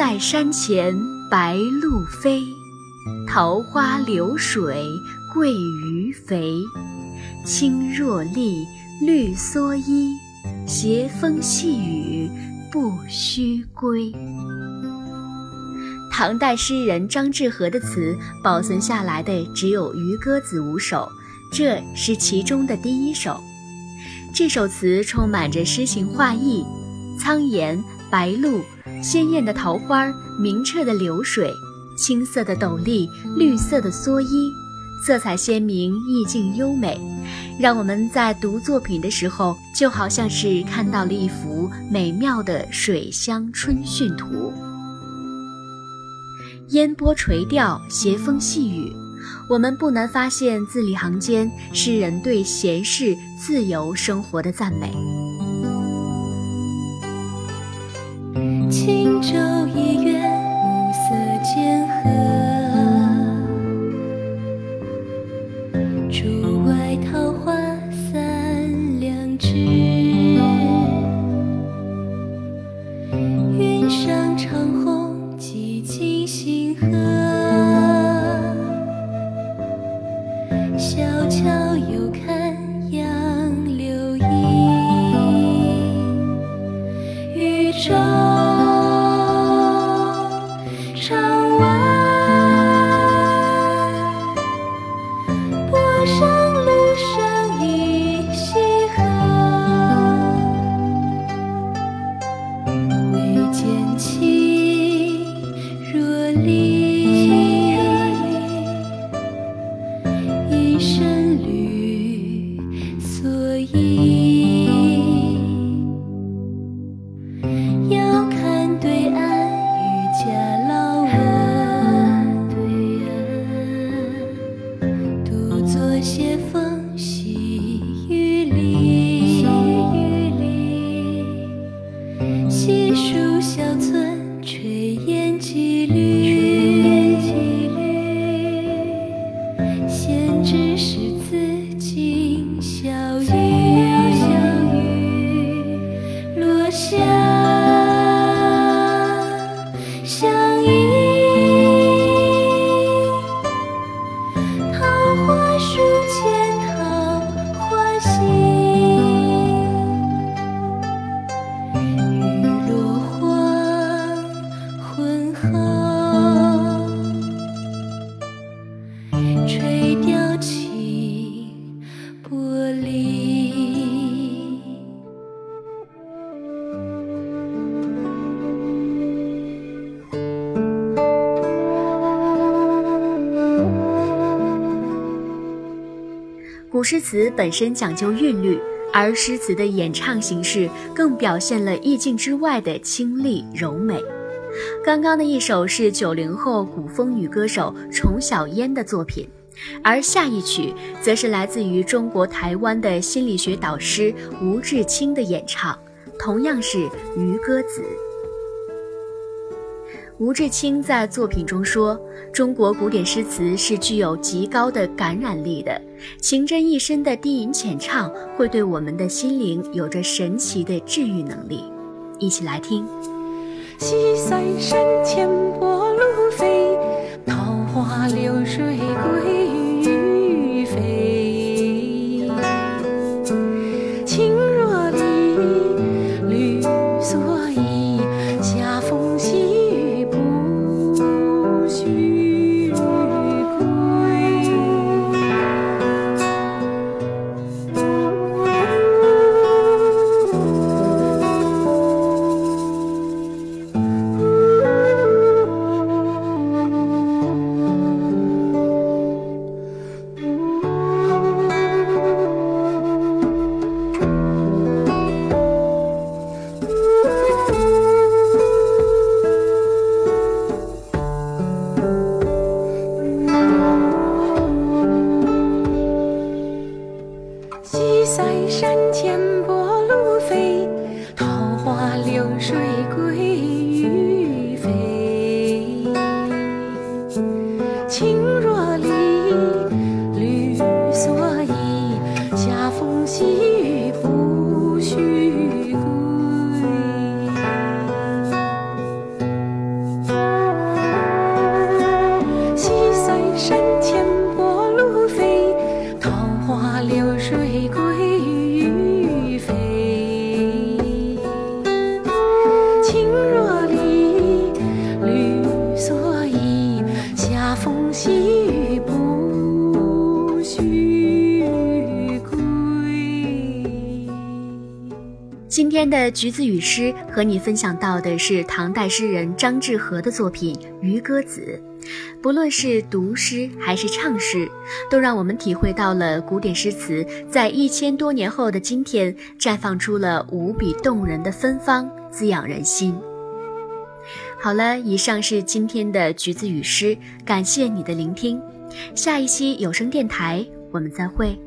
在山前白鹭飞，桃花流水鳜鱼肥。青箬笠，绿蓑衣，斜风细雨不须归。唐代诗人张志和的词保存下来的只有《渔歌子》五首，这是其中的第一首。这首词充满着诗情画意，苍岩、白鹭、鲜艳的桃花、明澈的流水、青色的斗笠、绿色的蓑衣，色彩鲜明，意境优美，让我们在读作品的时候，就好像是看到了一幅美妙的水乡春汛图。烟波垂钓，斜风细雨，我们不难发现字里行间诗人对闲适自由生活的赞美。斜风细雨里，细雨里，细数小村炊烟几缕，炊烟几缕，闲知是自今宵雨，自己落下，相依。古诗词本身讲究韵律，而诗词的演唱形式更表现了意境之外的清丽柔美。刚刚的一首是九零后古风女歌手崇晓烟的作品，而下一曲则是来自于中国台湾的心理学导师吴志清的演唱，同样是《渔歌子》。吴志清在作品中说：“中国古典诗词是具有极高的感染力的，情真意深的低吟浅唱会对我们的心灵有着神奇的治愈能力。”一起来听。西塞山前波鹭飞，桃花流水今。天的橘子与诗和你分享到的是唐代诗人张志和的作品《渔歌子》。不论是读诗还是唱诗，都让我们体会到了古典诗词在一千多年后的今天，绽放出了无比动人的芬芳，滋养人心。好了，以上是今天的橘子与诗，感谢你的聆听。下一期有声电台，我们再会。